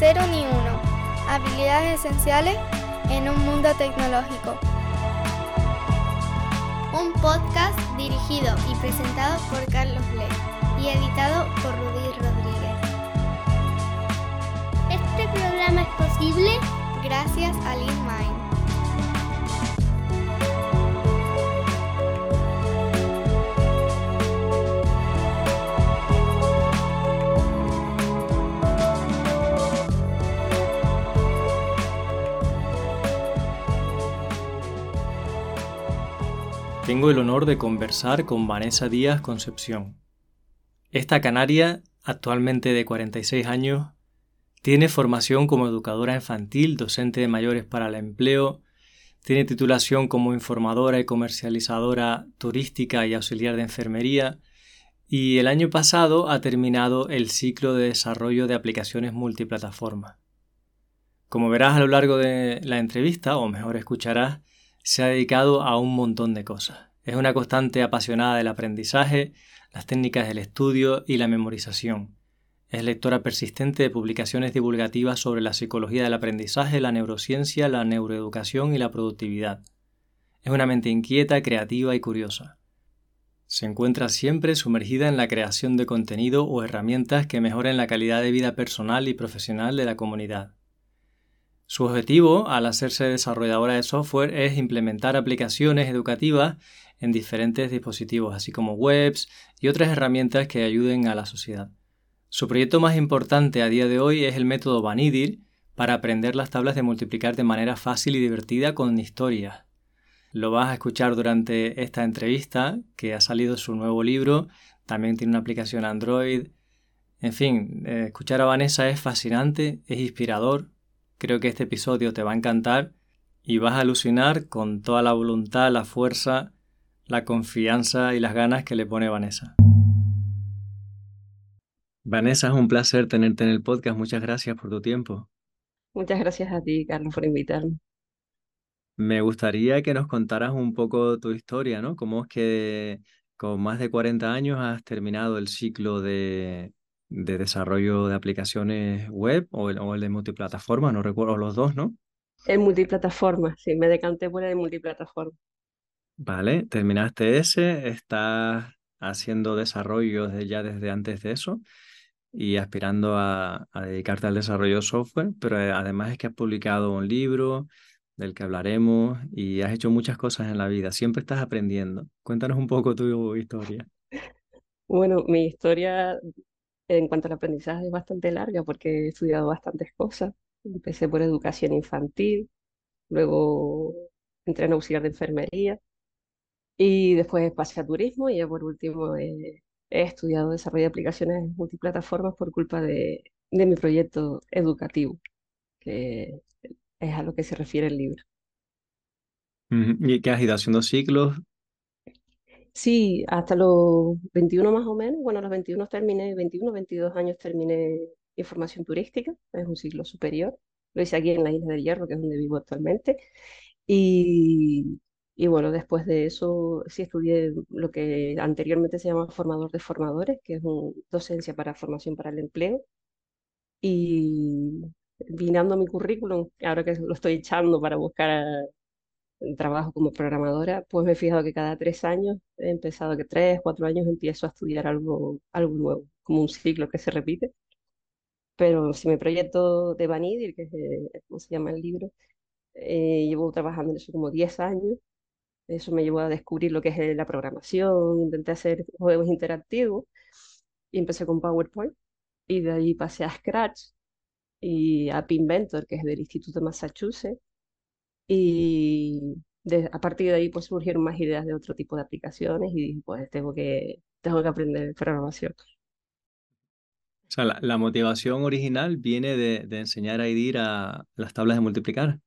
Cero ni uno. Habilidades esenciales en un mundo tecnológico. Un podcast dirigido y presentado por Carlos Lee y editado por Rudy Rodríguez. Este programa es posible gracias a Lean Mind. Tengo el honor de conversar con Vanessa Díaz Concepción. Esta canaria, actualmente de 46 años, tiene formación como educadora infantil, docente de mayores para el empleo, tiene titulación como informadora y comercializadora turística y auxiliar de enfermería, y el año pasado ha terminado el ciclo de desarrollo de aplicaciones multiplataforma. Como verás a lo largo de la entrevista, o mejor escucharás, se ha dedicado a un montón de cosas. Es una constante apasionada del aprendizaje, las técnicas del estudio y la memorización. Es lectora persistente de publicaciones divulgativas sobre la psicología del aprendizaje, la neurociencia, la neuroeducación y la productividad. Es una mente inquieta, creativa y curiosa. Se encuentra siempre sumergida en la creación de contenido o herramientas que mejoren la calidad de vida personal y profesional de la comunidad. Su objetivo, al hacerse desarrolladora de software, es implementar aplicaciones educativas en diferentes dispositivos, así como webs y otras herramientas que ayuden a la sociedad. Su proyecto más importante a día de hoy es el método Vanidir para aprender las tablas de multiplicar de manera fácil y divertida con historias. Lo vas a escuchar durante esta entrevista, que ha salido su nuevo libro, también tiene una aplicación Android. En fin, eh, escuchar a Vanessa es fascinante, es inspirador, Creo que este episodio te va a encantar y vas a alucinar con toda la voluntad, la fuerza, la confianza y las ganas que le pone Vanessa. Vanessa, es un placer tenerte en el podcast. Muchas gracias por tu tiempo. Muchas gracias a ti, Carlos, por invitarme. Me gustaría que nos contaras un poco tu historia, ¿no? ¿Cómo es que con más de 40 años has terminado el ciclo de de desarrollo de aplicaciones web o el, o el de multiplataforma, no recuerdo los dos, ¿no? En multiplataforma, sí, me decanté por el de multiplataforma. Vale, terminaste ese, estás haciendo desarrollo desde ya desde antes de eso y aspirando a, a dedicarte al desarrollo de software, pero eh, además es que has publicado un libro del que hablaremos y has hecho muchas cosas en la vida, siempre estás aprendiendo. Cuéntanos un poco tu historia. Bueno, mi historia en cuanto al aprendizaje es bastante larga porque he estudiado bastantes cosas. Empecé por educación infantil, luego entré en auxiliar de enfermería y después pasé a turismo y ya por último he estudiado desarrollo de aplicaciones multiplataformas por culpa de, de mi proyecto educativo, que es a lo que se refiere el libro. ¿Y qué has ido haciendo ciclos? Sí, hasta los 21 más o menos. Bueno, los 21 terminé, 21, 22 años terminé información turística, es un ciclo superior. Lo hice aquí en la Isla del Hierro, que es donde vivo actualmente. Y, y bueno, después de eso sí estudié lo que anteriormente se llama formador de formadores, que es un, docencia para formación para el empleo. Y vinando mi currículum, ahora que lo estoy echando para buscar trabajo como programadora, pues me he fijado que cada tres años, he empezado que tres, cuatro años empiezo a estudiar algo, algo nuevo, como un ciclo que se repite. Pero si me proyecto de Vanidir, que es como se llama el libro, eh, llevo trabajando en eso como 10 años. Eso me llevó a descubrir lo que es la programación, intenté hacer juegos interactivos y empecé con PowerPoint y de ahí pasé a Scratch y a Pinventor, que es del Instituto de Massachusetts y a partir de ahí pues surgieron más ideas de otro tipo de aplicaciones y dije, pues tengo que, tengo que aprender programación. O sea, la, motivación original viene de, de, enseñar a IDIR a las tablas de multiplicar.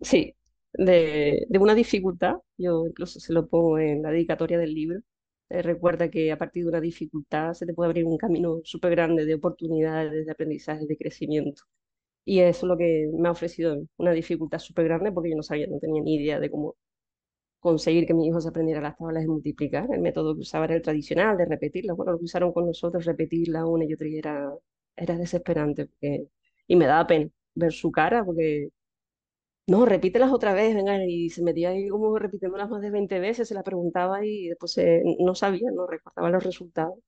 Sí, de, de, una dificultad, yo incluso se lo pongo en la dedicatoria del libro. Eh, recuerda que a partir de una dificultad se te puede abrir un camino súper grande de oportunidades, de aprendizaje, de crecimiento. Y eso es lo que me ha ofrecido una dificultad súper grande porque yo no sabía, no tenía ni idea de cómo conseguir que mi hijo se aprendiera las tablas de multiplicar. El método que usaba era el tradicional, de repetirlas. Bueno, lo que usaron con nosotros, repetirla una y otra, y era, era desesperante porque y me daba pena ver su cara porque, no, repítelas otra vez, venga, y se metía ahí como repitiéndolas más de 20 veces, se la preguntaba y después no sabía, no recordaba los resultados.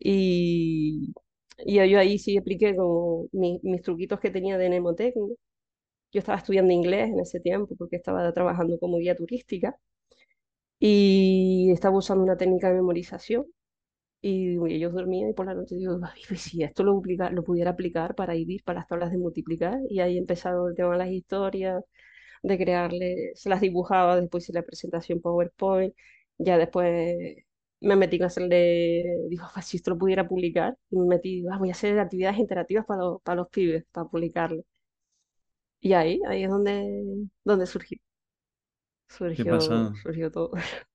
Y, y yo ahí sí apliqué como mis truquitos que tenía de mnemotécnica. Yo estaba estudiando inglés en ese tiempo porque estaba trabajando como guía turística y estaba usando una técnica de memorización y ellos dormían y por la noche digo, pues si esto lo, lo pudiera aplicar para IBIS, para las tablas de multiplicar, y ahí empezaron el tema de las historias, de crearle, se las dibujaba, después hice la presentación PowerPoint, ya después me metí a hacerle, pues si esto lo pudiera publicar, y me metí, ah, voy a hacer actividades interactivas para, los, para los pibes, para publicarlo. Y ahí, ahí es donde, donde surgió. Surgió, surgió todo.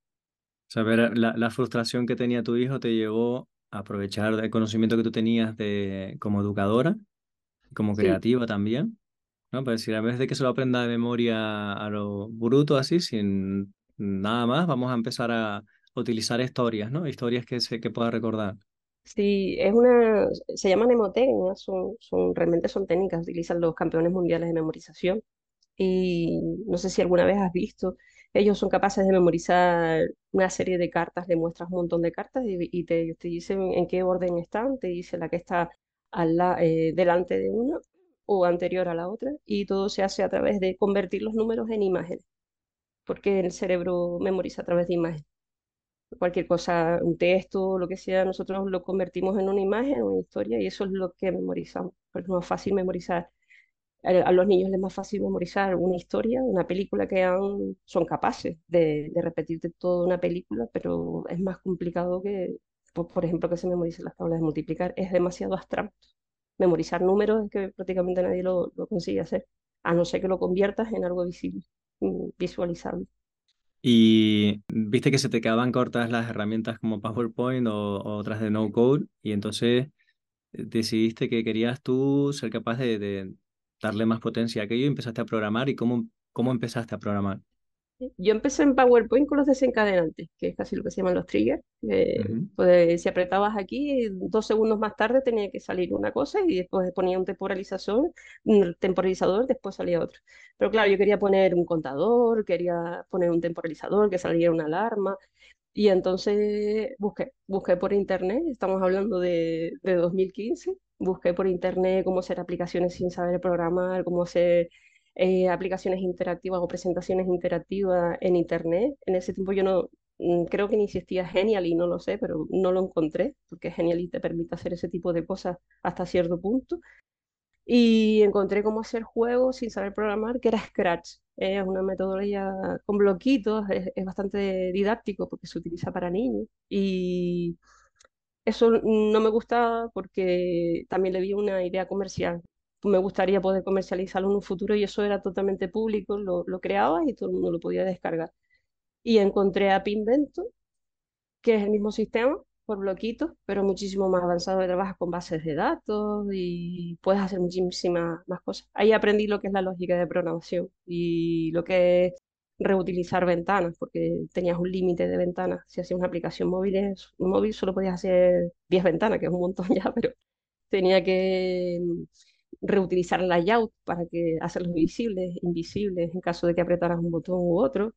Saber la, la frustración que tenía tu hijo te llevó a aprovechar el conocimiento que tú tenías de, como educadora, como creativa también, ¿no? Para decir, a vez de que se lo aprenda de memoria a lo bruto, así, sin nada más, vamos a empezar a utilizar historias, ¿no? Historias que, se, que pueda recordar. Sí, es una, se llama mnemotecnia, son, son, realmente son técnicas, utilizan los campeones mundiales de memorización. Y no sé si alguna vez has visto ellos son capaces de memorizar una serie de cartas, le muestras un montón de cartas y, te, dicen en qué orden están, te dice la que está eh, delante de una o anterior a la otra, y todo se hace a través de convertir los números en imágenes, porque el cerebro memoriza a través de imágenes. Cualquier cosa, un texto, lo que sea, nosotros lo convertimos en una imagen, una historia, y eso es lo que memorizamos. Es más fácil memorizar a los niños les es más fácil memorizar una historia, una película que son capaces de, de repetirte toda una película, pero es más complicado que, por, ejemplo, que se memoricen las tablas de multiplicar. Es demasiado abstracto. Memorizar números es que prácticamente nadie lo, lo consigue hacer, a no ser que lo conviertas en algo visible, mm, visualizable. Y viste que se te quedaban cortas las herramientas como PowerPoint o, otras de no code, y entonces eh, decidiste que querías tú ser capaz de, darle más potencia a aquello y empezaste a programar. ¿Y cómo, cómo empezaste a programar? Yo empecé en PowerPoint con los desencadenantes, que es casi lo que se llaman los triggers. pues, si apretabas aquí, dos segundos más tarde tenía que salir una cosa y después ponía un temporalizador, un temporalizador, después salía otro. Pero claro, yo quería poner un contador, quería poner un temporalizador, que saliera una alarma. Y entonces busqué, busqué por internet, estamos hablando de, de 2015, busqué por internet cómo hacer aplicaciones sin saber programar, cómo hacer eh, aplicaciones interactivas o presentaciones interactivas en internet. En ese tiempo yo no, mm, creo que ni existía Genial y no lo sé, pero no lo encontré, porque Genial te permite hacer ese tipo de cosas hasta cierto punto. Y encontré cómo hacer juegos sin saber programar, que era Scratch. Es una metodología con bloquitos, es, es bastante didáctico porque se utiliza para niños. Y eso no me gusta porque también le vi una idea comercial. Me gustaría poder comercializarlo en un futuro y eso era totalmente público, lo, lo creaba y todo el mundo lo podía descargar. Y encontré a Pinvento, que es el mismo sistema, por bloquitos, pero muchísimo más avanzado, trabajas con bases de datos y puedes hacer muchísimas más cosas. Ahí aprendí lo que es la lógica de programación y lo que es reutilizar ventanas, porque tenías un límite de ventanas. Si hacías una aplicación móvil, móvil solo podías hacer 10 ventanas, que es un montón ya, pero tenía que reutilizar el layout para que hacerlos visibles, invisibles, en caso de que apretaras un botón u otro.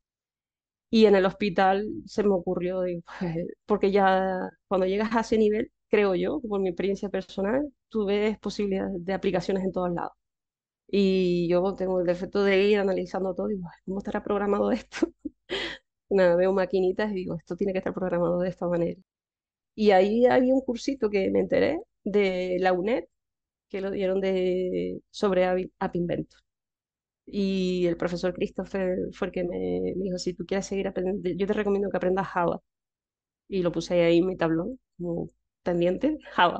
Y en el hospital se me ocurrió, porque ya cuando llegas a ese nivel, creo yo, por mi experiencia personal, tú ves posibilidades de aplicaciones en todos lados. Y yo tengo el defecto de ir analizando todo y digo, ¿cómo estará programado esto? Nada, veo maquinitas y digo, esto tiene que estar programado de esta manera. Y ahí había un cursito que me enteré de la UNED, que lo dieron de, sobre App Inventor. Y el profesor Christopher fue el que me, dijo, si tú quieres seguir aprendiendo, yo te recomiendo que aprendas Java. Y lo puse ahí en mi tablón, como pendiente, Java.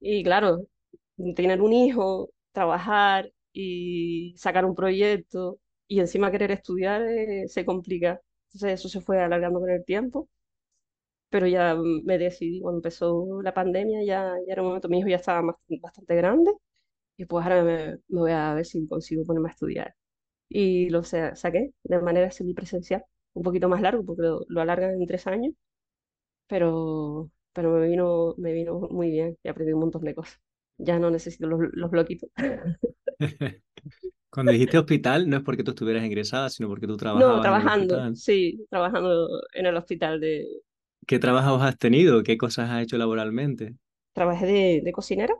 y claro, tener un hijo trabajar y sacar un proyecto y encima querer estudiar eh, se complica. Entonces eso se fue alargando con el tiempo, pero ya me decidí cuando empezó la pandemia, ya, ya era un momento, mi hijo ya estaba más, bastante grande y pues ahora me, me, voy a ver si consigo ponerme a estudiar. Y lo saqué de manera semipresencial, un poquito más largo porque lo, lo alargan en tres años, pero, pero me vino, me vino muy bien y aprendí un montón de cosas. Ya no necesito los, los bloquitos. Cuando dijiste hospital, no es porque tú estuvieras ingresada, sino porque tú No, trabajabas en el trabajando, hospital. sí, trabajando en el hospital de... ¿Qué trabajos has tenido? ¿Qué cosas has hecho laboralmente? Trabajé de, de cocinera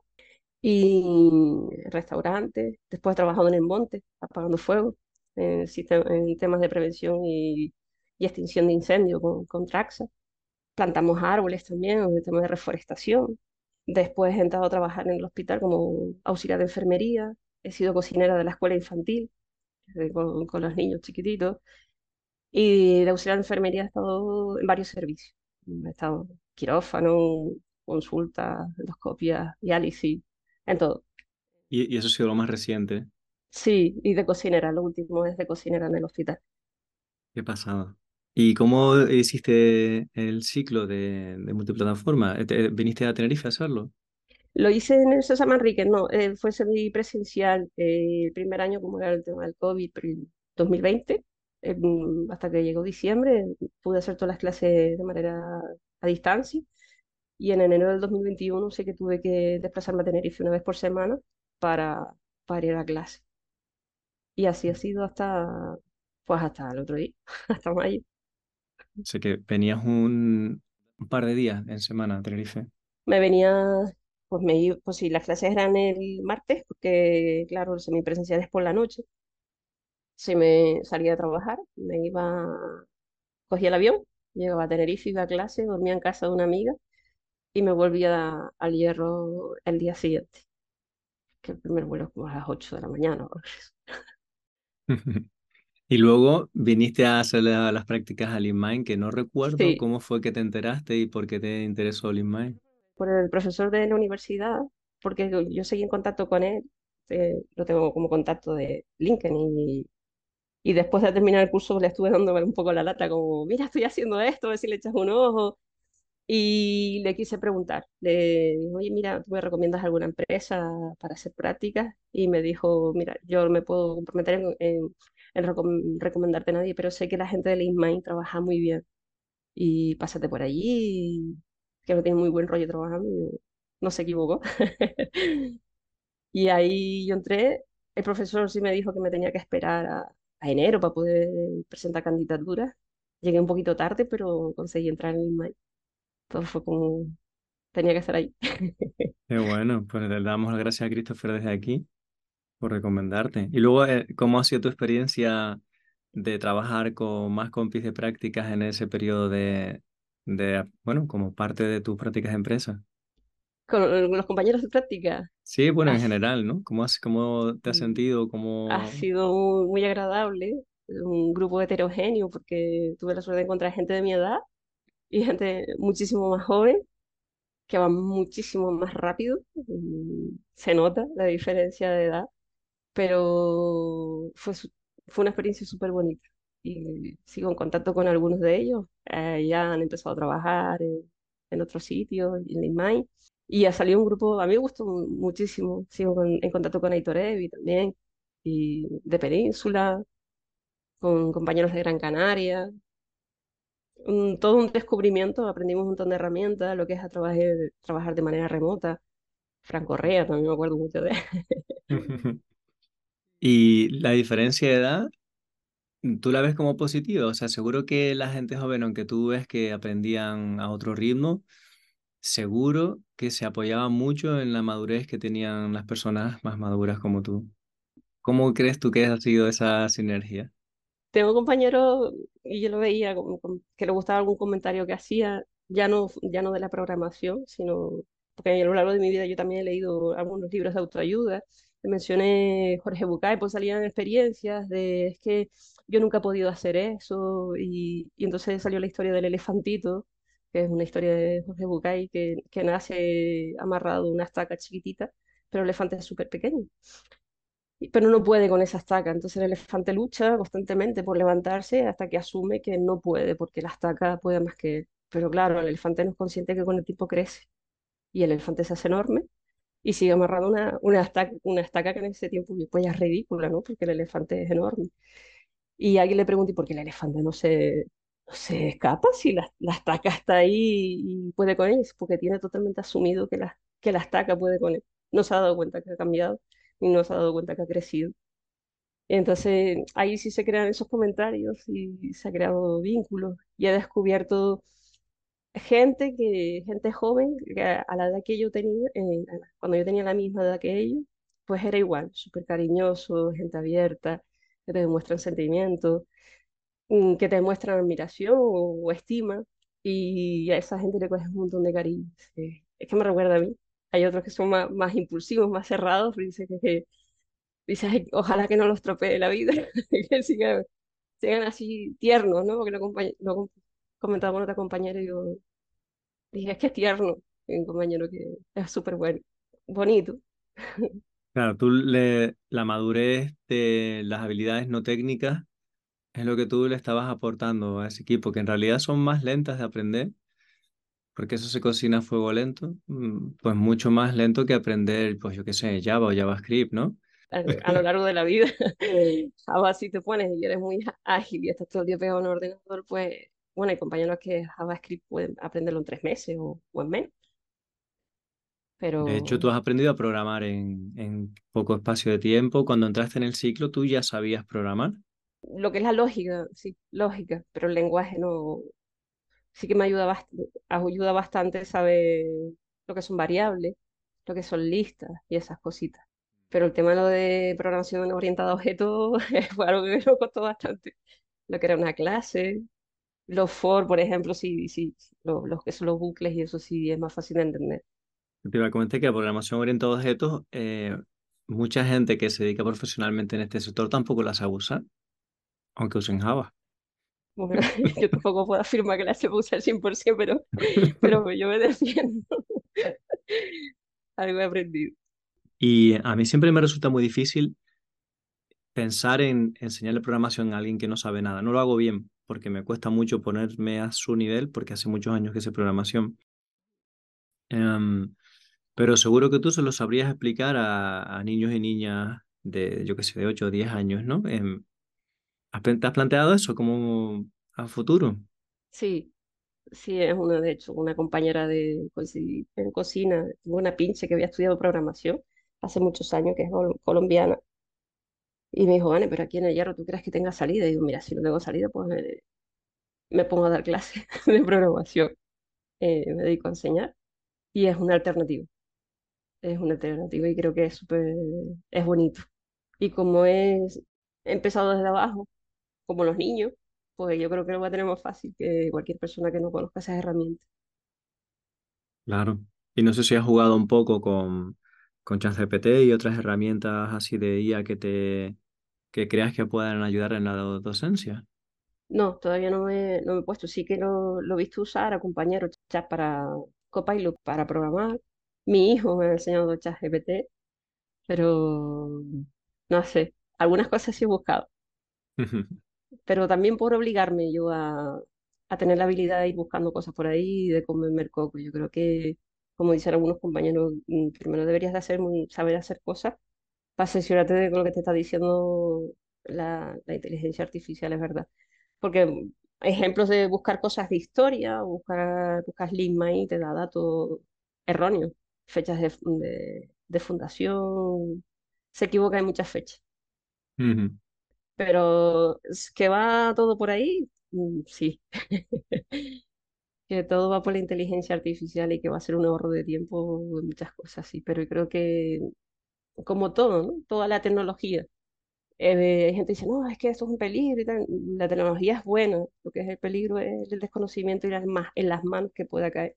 y restaurantes. Después he trabajado en el monte, apagando fuego, en, en temas de prevención y, y extinción de incendios con, con Traxa. Plantamos árboles también, en el tema de reforestación. Después he entrado a trabajar en el hospital como auxiliar de enfermería. He sido cocinera de la escuela infantil eh, con, con los niños chiquititos. Y de auxiliar de enfermería he estado en varios servicios. En quirófano, consultas, endoscopias, diálisis, en todo. Y, y eso ha sido lo más reciente. Sí, y de cocinera, lo último es de cocinera en el hospital. Qué pasada. ¿Y cómo hiciste el ciclo de, de multiplataforma? Eh, te- ¿Viniste a Tenerife a hacerlo? Lo hice en el César Manrique, no, eh, fue semipresencial eh, el primer año, como era el tema del COVID, pero el 2020, eh, hasta que llegó diciembre, pude hacer todas las clases de manera a distancia. Y en enero del 2021 sé que tuve que desplazarme a Tenerife una vez por semana para, para ir a clase. Y así ha sido hasta, pues hasta el otro día, hasta mayo. Sé que venías un, un par de días en semana a Tenerife. Me venía, pues me pues sí, las clases eran el martes, porque claro, el semipresencial es por la noche. Se me salía a trabajar, me iba, cogía el avión, llegaba a Tenerife, iba a clase, dormía en casa de una amiga y me volvía al Hierro el día siguiente, que el primer vuelo es como a las 8 de la mañana. Y luego viniste a hacer la- las prácticas al INMAIN, que no recuerdo Sí, cómo fue que te enteraste y por qué te interesó el INMAIN. por el profesor de la universidad, porque yo yo seguí en contacto con él, eh, lo tengo como contacto de LinkedIn y, y después de terminar el curso le estuve dando un poco la lata, como, mira, estoy haciendo esto, a ver si le echas un ojo. Y le quise preguntar, le dije, oye, mira, ¿tú me recomiendas alguna empresa para hacer prácticas? Y me dijo, mira, yo me puedo comprometer en, en, en recom- recomendarte a nadie, pero sé que la gente de LinkedIn trabaja muy bien y pásate por allí, que no tiene muy buen rollo trabajando, y no se equivocó. Y ahí yo entré, el profesor sí me dijo que me tenía que esperar a, a enero para poder presentar candidaturas. Llegué un poquito tarde, pero conseguí entrar en el Todo fue como, tenía que estar ahí. Qué bueno, pues le damos las gracias a Christopher desde aquí por recomendarte. Y luego, eh, ¿cómo ha sido tu experiencia de trabajar con más compis de prácticas en ese periodo de, de, bueno, como parte de tus prácticas de empresa? Con los compañeros de práctica, Sí, bueno, ha, en general, ¿no? ¿Cómo has, cómo te has mm, sentido? ha ¿Cómo... sido muy, muy agradable, un grupo heterogéneo, porque tuve la suerte de encontrar gente de mi edad y gente muchísimo más joven, que va muchísimo más rápido. mm, Se nota la diferencia de edad pero fue, fue una experiencia súper bonita. Y sigo en contacto con algunos de ellos. eh, ya han empezado a trabajar en, en otros sitios, en LinkedIn. Y ha salido un grupo, a mí me gustó mu- muchísimo. Sigo con- en contacto con Aitor Evi también, y de Península, con compañeros de Gran Canaria. Todo un descubrimiento, aprendimos un montón de herramientas, lo que es trabajar, trabajar de manera remota. Fran Correa, también me acuerdo mucho de él. Y la diferencia de edad, ¿tú la ves como positiva? O sea, seguro que la gente joven, aunque tú ves que aprendían a otro ritmo, seguro que se apoyaban mucho en la madurez que tenían las personas más maduras como tú. ¿Cómo crees tú que ha sido esa sinergia? Tengo compañeros, y yo lo veía, que le gustaba algún comentario que hacía, ya no, ya no de la programación, sino porque a lo largo de mi vida yo también he leído algunos libros de autoayuda. Mencioné Jorge Bucay, pues salían experiencias de, es que yo nunca he podido hacer eso, y, y entonces salió la historia del elefantito, que es una historia de Jorge Bucay, que, que nace amarrado a una estaca chiquitita, pero el elefante es súper pequeño pero no puede con esa estaca. Entonces el elefante lucha constantemente por levantarse hasta que asume que no puede, porque la estaca puede más que él. Pero claro, el elefante no es consciente que con el tiempo crece y el elefante se hace enorme y sigue amarrado una, una estaca, una estaca que en ese tiempo pues ya es ridícula, ¿no? Porque el elefante es enorme. Y alguien le pregunta, ¿y por qué el elefante no se, se escapa si la, la estaca está ahí y puede con él? Porque tiene totalmente asumido que la, que la estaca puede con él. no se ha dado cuenta que ha cambiado y no se ha dado cuenta que ha crecido. Entonces ahí sí se crean esos comentarios y se ha creado vínculos y he descubierto gente que gente joven que a la edad que yo tenía, eh, cuando yo tenía la misma edad que ellos, pues era igual, súper cariñoso, gente abierta, que te demuestran sentimientos, que te demuestran admiración o, estima y a esa gente le coges un montón de cariño. Es que me recuerda a mí. Hay otros que son más, más impulsivos, más cerrados, pero dice que, dice, ojalá que no los tropee la vida, que sigan, así tiernos, ¿no? Porque lo, lo comentaba con otra compañera y yo dije, es que es tierno, un compañero que es súper bueno, bonito. Claro, tú le, la madurez de las habilidades no técnicas es lo que tú le estabas aportando a ese equipo, que en realidad son más lentas de aprender, porque eso se cocina a fuego lento, mm, pues mucho más lento que aprender, pues yo qué sé, Java o JavaScript, ¿no? A, lo largo de la vida, Java si te pones y eres muy ágil y estás todo el día pegado en un ordenador, pues bueno, hay compañeros que JavaScript pueden aprenderlo en tres meses o, en menos. Pero... De hecho, tú has aprendido a programar en, en poco espacio de tiempo. Cuando entraste en el ciclo, ¿tú ya sabías programar? Lo que es la lógica, sí, lógica, pero el lenguaje no... Sí que me ayuda, bastante, ayuda bastante saber lo que son variables, lo que son listas y esas cositas. Pero el tema lo de programación orientada a objetos fue algo que me costó bastante. Lo que era una clase, los for, por ejemplo, sí, sí, los, los que son los bucles y eso sí es más fácil de entender. Te iba a comentar que la programación orientada a objetos, eh, mucha gente que se dedica profesionalmente en este sector tampoco las sabe usar, aunque usen Java. Bueno, yo tampoco puedo afirmar que la se usar 100%, pero, pero yo me defiendo. Algo he aprendido. Y a mí siempre me resulta muy difícil pensar en enseñarle programación a alguien que no sabe nada. No lo hago bien, porque me cuesta mucho ponerme a su nivel, porque hace muchos años que sé programación. Em, pero seguro que tú se lo sabrías explicar a, niños y niñas de, yo qué sé, de 8 o 10 años, ¿no? Em, ¿Te has planteado eso como a futuro? Sí, sí, es una, de hecho, una compañera de en cocina, una pinche que había estudiado programación hace muchos años, que es colombiana, y me dijo, Vane, pero aquí en el Hierro, ¿tú crees que tenga salida? Y digo, mira, si no tengo salida, pues me, pongo a dar clases de programación. Eh, me dedico a enseñar y es una alternativa. Es una alternativa y creo que es súper, es bonito. Y como es he empezado desde abajo, como los niños, pues yo creo que lo va a tener más fácil que cualquier persona que no conozca esas herramientas. Claro. Y no sé si has jugado un poco con, con ChatGPT y otras herramientas así de IA que te, que creas que puedan ayudar en la docencia? No, todavía no me, no me he puesto. Sí que lo, lo he visto usar a compañeros chat para Copilot para programar. Mi hijo me ha enseñado chat GPT, pero no sé. Algunas cosas sí he buscado. pero también por obligarme yo a, a, tener la habilidad de ir buscando cosas por ahí y de comerme coco. Yo creo que, como dicen algunos compañeros, mm, primero deberías de hacer, saber hacer cosas para asesorarte de lo que te está diciendo la, la inteligencia artificial, es verdad. Porque ejemplos de buscar cosas de historia, buscar, buscas Ligma y te da datos erróneos, fechas de, de, fundación, se equivoca en muchas fechas. Pero que va todo por ahí, mm, sí. que todo va por la inteligencia artificial y que va a ser un ahorro de tiempo en muchas cosas, sí. Pero creo que como todo, ¿no? Toda la tecnología. Eh, hay gente que dice, no, es que esto es un peligro. La tecnología es buena, lo que es el peligro es el desconocimiento y las en las manos que pueda caer.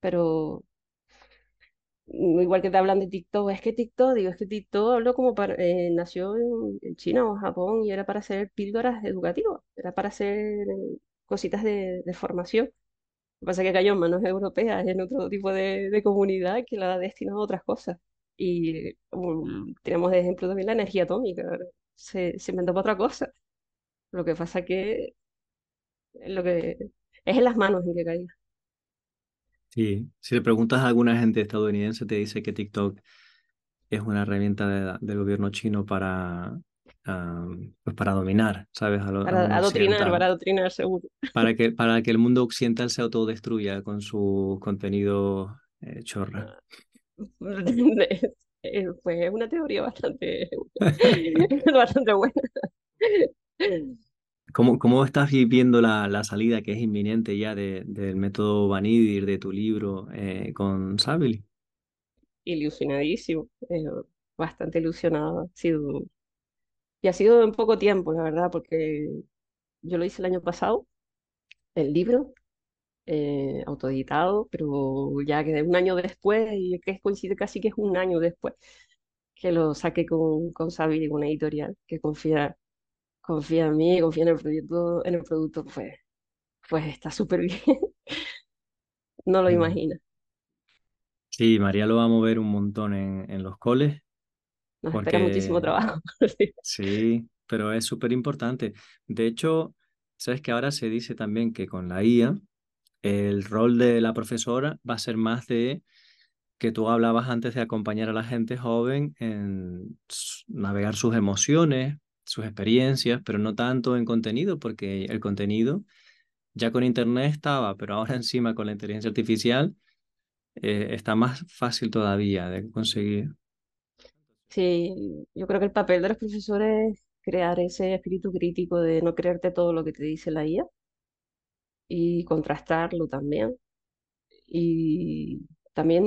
Pero igual que te hablan de TikTok, es que TikTok, digo, es que TikTok habló como para, eh, nació en, China o Japón y era para hacer píldoras educativas, era para hacer cositas de, de formación. Lo que pasa es que cayó en manos europeas, en otro tipo de, de comunidad que la ha destinado a otras cosas. Y tenemos de ejemplo también la energía atómica, se, se inventó para otra cosa. Lo que pasa que lo que es en las manos en que caiga. Sí, si le preguntas a alguna gente estadounidense, te dice que TikTok es una herramienta del gobierno chino para, pues para dominar, ¿sabes? para adoctrinar, para adoctrinar, seguro. Para que, para que el mundo occidental se autodestruya con su contenido eh, chorra. Pues es una teoría bastante, bastante buena. ¿Cómo, cómo estás viendo la, la, salida que es inminente ya de, del método Vanidir, de tu libro eh, con Sabili? Ilusionadísimo, eh, bastante ilusionado. Ha sido, y ha sido en poco tiempo, la verdad, porque yo lo hice el año pasado, el libro, eh, autoeditado, pero ya que un año después, y que coincide casi que es un año después, que lo saqué con, con Sabili, una editorial que confía confía en mí, confía en el proyecto, en el producto, pues, pues está súper bien. no lo Mm. imagina. Sí, María lo va a mover un montón en, en los coles, Nos espera muchísimo trabajo. sí, pero es súper importante. De hecho, sabes que ahora se dice también que con la IA el rol de la profesora va a ser más de que tú hablabas antes de acompañar a la gente joven en navegar sus emociones, sus experiencias, pero no tanto en contenido, porque el contenido ya con internet estaba, pero ahora encima con la inteligencia artificial eh, está más fácil todavía de conseguir. Sí, yo creo que el papel de los profesores es crear ese espíritu crítico de no creerte todo lo que te dice la IA y contrastarlo también. Y también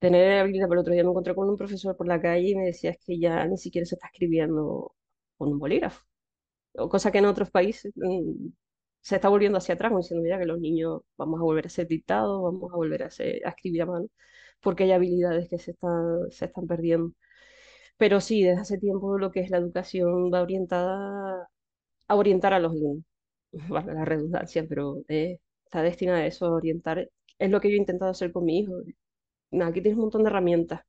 tener habilidad. Pero el otro día me encontré con un profesor por la calle y me decía es que ya ni siquiera se está escribiendo con un bolígrafo. o cosa que en otros países mm, se está volviendo hacia atrás, diciendo, mira, que los niños vamos a volver a ser dictados, vamos a volver a, a escribir a mano, porque hay habilidades que se están, se están perdiendo. Pero sí, desde hace tiempo lo que es la educación va orientada a orientar a los alumnos, vale la redundancia, pero eh, está destinada a eso, a orientar. Es lo que yo he intentado hacer con mi hijo. Aquí tienes un montón de herramientas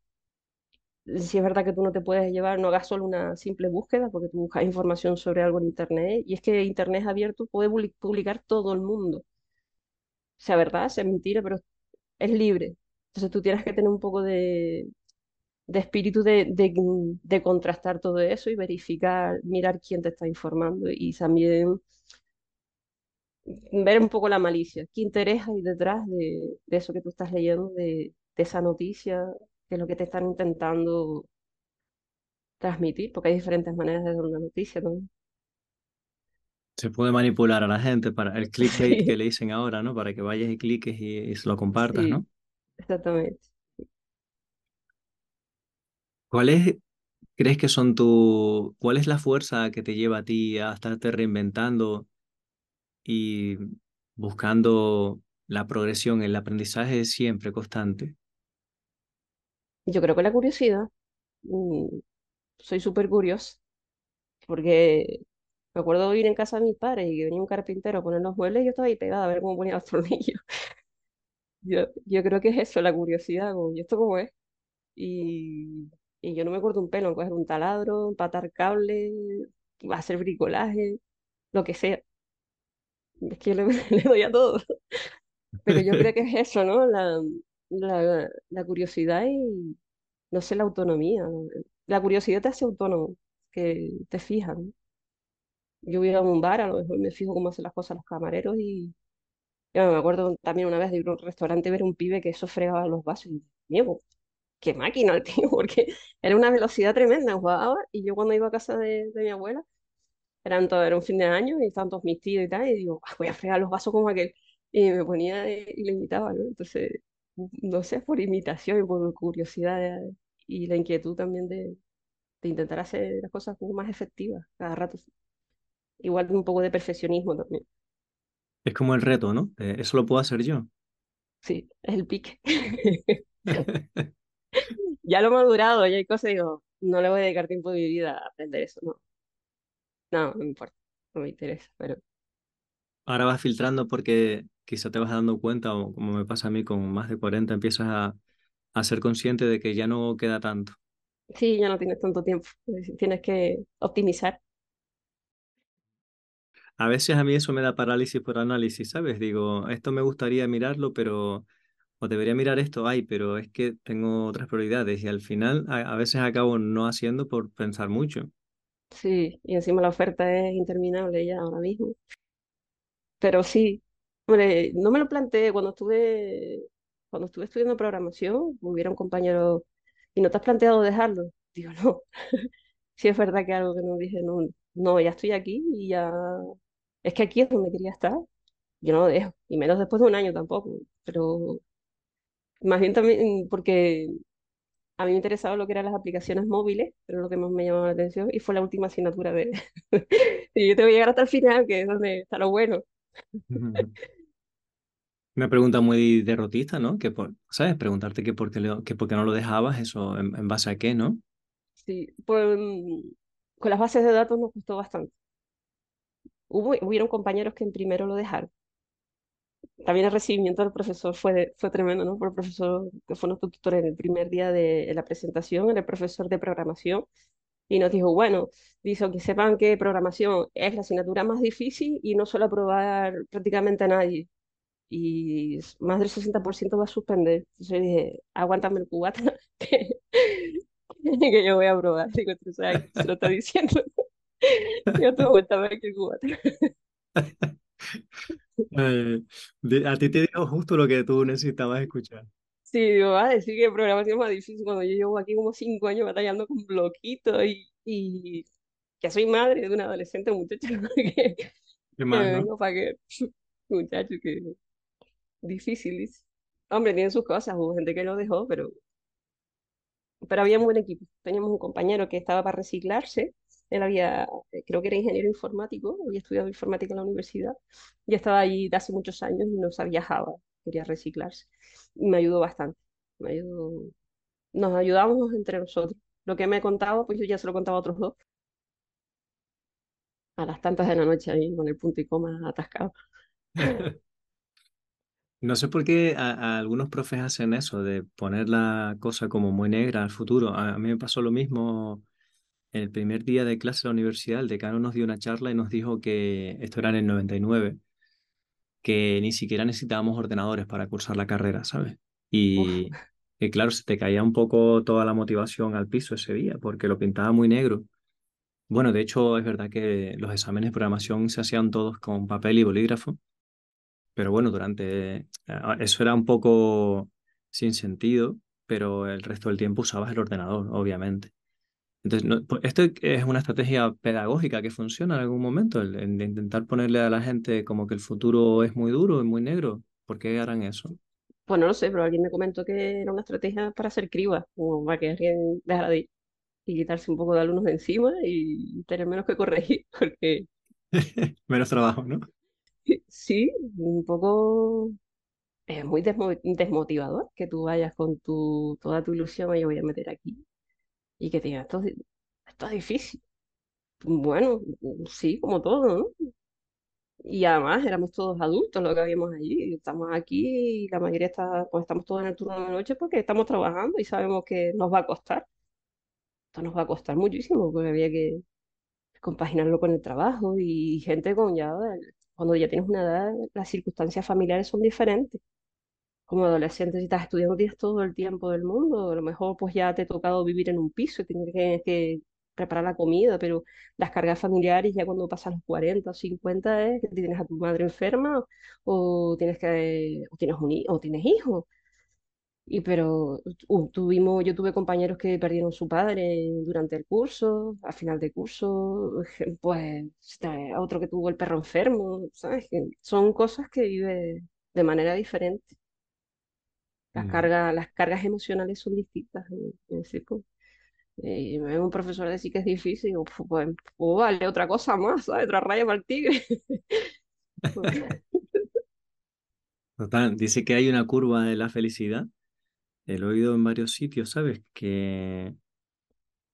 si es verdad que tú no te puedes llevar, no hagas solo una simple búsqueda, porque tú buscas información sobre algo en Internet, y es que Internet abierto, puede publi- publicar todo el mundo. Sea verdad, sea mentira, pero es libre. Entonces tú tienes que tener un poco de, de espíritu de, de, de contrastar todo eso y verificar, mirar quién te está informando y también ver un poco la malicia, qué interés hay detrás de, de eso que tú estás leyendo, de, de esa noticia, que es lo que te están intentando transmitir, porque hay diferentes maneras de dar una noticia, ¿no? Se puede manipular a la gente para el clickbait que Sí, le dicen ahora, ¿no? Para que vayas y cliques y, y se lo compartas, sí, ¿no? exactamente. ¿Cuál es, crees que son tu, cuál es la fuerza que te lleva a ti a estarte reinventando y buscando la progresión, el aprendizaje siempre constante? Yo creo que la curiosidad, mm, soy súper curiosa, porque me acuerdo de ir en casa de mis padres y que venía un carpintero a poner los muebles y yo estaba ahí pegada a ver cómo ponía los tornillos. Yo, yo creo que es eso, la curiosidad, como, ¿y esto cómo es? Y, y yo no me acuerdo un pelo en coger un taladro, empatar cable, hacer bricolaje, lo que sea. Es que le, le doy a todo. Pero yo creo que es eso, ¿no? La, la, curiosidad y, no sé, la autonomía. ¿no? La curiosidad te hace autónomo, que te fijas, ¿no? Yo voy a un bar, a lo mejor me fijo cómo hacen las cosas los camareros y yo me acuerdo también una vez de ir a un restaurante ver un pibe que eso fregaba los vasos y digo, qué máquina el tío, porque era una velocidad tremenda, jugaba y yo cuando iba a casa de, mi abuela, eran todo, era un fin de año y estaban todos mis tíos y tal, y digo, "Ah, voy a fregar los vasos como aquel. Y me ponía eh, y le imitaba, ¿no? Entonces, no sé, por imitación y por curiosidad y la inquietud también de, de intentar hacer las cosas como más efectivas cada rato. Igual un poco de perfeccionismo también. Es como el reto, ¿no? Eh, eso lo puedo hacer yo. Sí, es el pique. Ya lo he madurado, ya hay cosas, digo, no le voy a dedicar tiempo de mi vida a aprender eso, no. No, no me importa, no me interesa, pero Ahora vas filtrando porque quizá te vas dando cuenta, o como me pasa a mí con más de 40, empiezas a, a ser consciente de que ya no queda tanto. sí, ya no tienes tanto tiempo, tienes que optimizar. A veces a mí eso me da parálisis por análisis, ¿sabes? Digo, esto me gustaría mirarlo, pero, o debería mirar esto, ay, pero es que tengo otras prioridades y al final a, a veces acabo no haciendo por pensar mucho. Sí, y encima la oferta es interminable ya ahora mismo. Pero sí, no me lo planteé cuando estuve, cuando estuve estudiando programación, hubiera un compañero, ¿y no te has planteado dejarlo? Digo, no, sí es verdad que algo que no dije, no, no, ya estoy aquí y ya, es que aquí es donde quería estar, yo no lo dejo, y menos después de un año tampoco, pero más bien también porque a mí me interesaba lo que eran las aplicaciones móviles, pero lo que más me llamaba la atención, y fue la última asignatura de... y yo tengo que llegar hasta el final, que es donde está lo bueno. Una pregunta muy derrotista, ¿no? Que por, ¿Sabes? Preguntarte que por qué, que por qué no lo dejabas, eso en, base a qué, ¿no? Sí, pues con las bases de datos nos costó bastante. Hubo, hubieron compañeros que en primero lo dejaron también el recibimiento del profesor fue, fue tremendo, ¿no? Por el profesor que fue nuestro tutor en el primer día de, la presentación, era el profesor de programación, y nos dijo, bueno, dice, que sepan que programación es la asignatura más difícil y no suele aprobar prácticamente a nadie. Y más del 60% va a suspender. Entonces dije, aguántame el cubata, que, que yo voy a aprobar. Digo, tú sabes, se lo está diciendo. yo te aguántame el cubata. Eh, a ti te digo justo lo que tú necesitabas escuchar. Sí, digo, vas a decir que programación es más difícil cuando yo llevo aquí como cinco años batallando con bloquitos y, y que soy madre de un adolescente muchacho que, ¿Qué más, me no? vengo para que muchacho que difícil hombre tiene sus cosas hubo gente que lo dejó pero pero había un buen equipo teníamos un compañero que estaba para reciclarse él había, eh, creo que era ingeniero informático, había estudiado informática en la universidad, y estaba allí de hace muchos años y no sabía Java, quería reciclarse. Y me ayudó bastante. Me ayudó, nos ayudamos entre nosotros. Lo que me contaba, pues yo ya se lo contaba a otros dos. A las tantas de la noche ahí con el punto y coma atascado. No sé por qué a, algunos profes hacen eso, de poner la cosa como muy negra al futuro. A, a mí me pasó lo mismo en el primer día de clase de la universidad, el decano nos dio una charla y nos dijo que, esto era en el 99, que ni siquiera necesitábamos ordenadores para cursar la carrera, ¿sabes? Y, claro, se te caía un poco toda la motivación al piso ese día, porque lo pintaba muy negro. Bueno, de hecho, es verdad que los exámenes de programación se hacían todos con papel y bolígrafo, pero bueno, durante eh, eso era un poco sin sentido, pero el resto del tiempo usabas el ordenador, obviamente. Entonces, pues, ¿esto es una estrategia pedagógica que funciona en algún momento? El, de intentar ponerle a la gente como que el futuro es muy duro y muy negro. ¿Por qué harán eso? Pues no lo sé, pero alguien me comentó que era una estrategia para hacer criba, como para que alguien dejara de ir y quitarse un poco de alumnos de encima y tener menos que corregir, porque... menos trabajo, ¿no? Sí, un poco... Es muy desmotivador que tú vayas con tu, toda tu ilusión y yo voy a meter aquí y que te esto, esto es difícil. Bueno, sí, como todo, ¿no? Y además éramos todos adultos lo que habíamos allí. Estamos aquí y la mayoría está, pues estamos todos en el turno de la noche porque estamos trabajando y sabemos que nos va a costar. Esto nos va a costar muchísimo porque había que compaginarlo con el trabajo y gente con ya, cuando ya tienes una edad, las circunstancias familiares son diferentes como adolescente, si estás estudiando, tienes todo el tiempo del mundo. A lo mejor pues ya te ha tocado vivir en un piso y tienes que, preparar la comida, pero las cargas familiares ya cuando pasas los 40 o 50 es que tienes a tu madre enferma o tienes que o tienes un o tienes hijos. Y pero tuvimos, yo tuve compañeros que perdieron su padre durante el curso, al final del curso, pues otro que tuvo el perro enfermo, ¿sabes? son cosas que vive de manera diferente. Las, cargas, las cargas emocionales son distintas en, el circo. Eh, un profesor decir que es difícil, pues, pues, pues, vale, otra cosa más, ¿sabes? Otra raya para el tigre. Total, dice que hay una curva de la felicidad. Lo oído en varios sitios, ¿sabes? Que,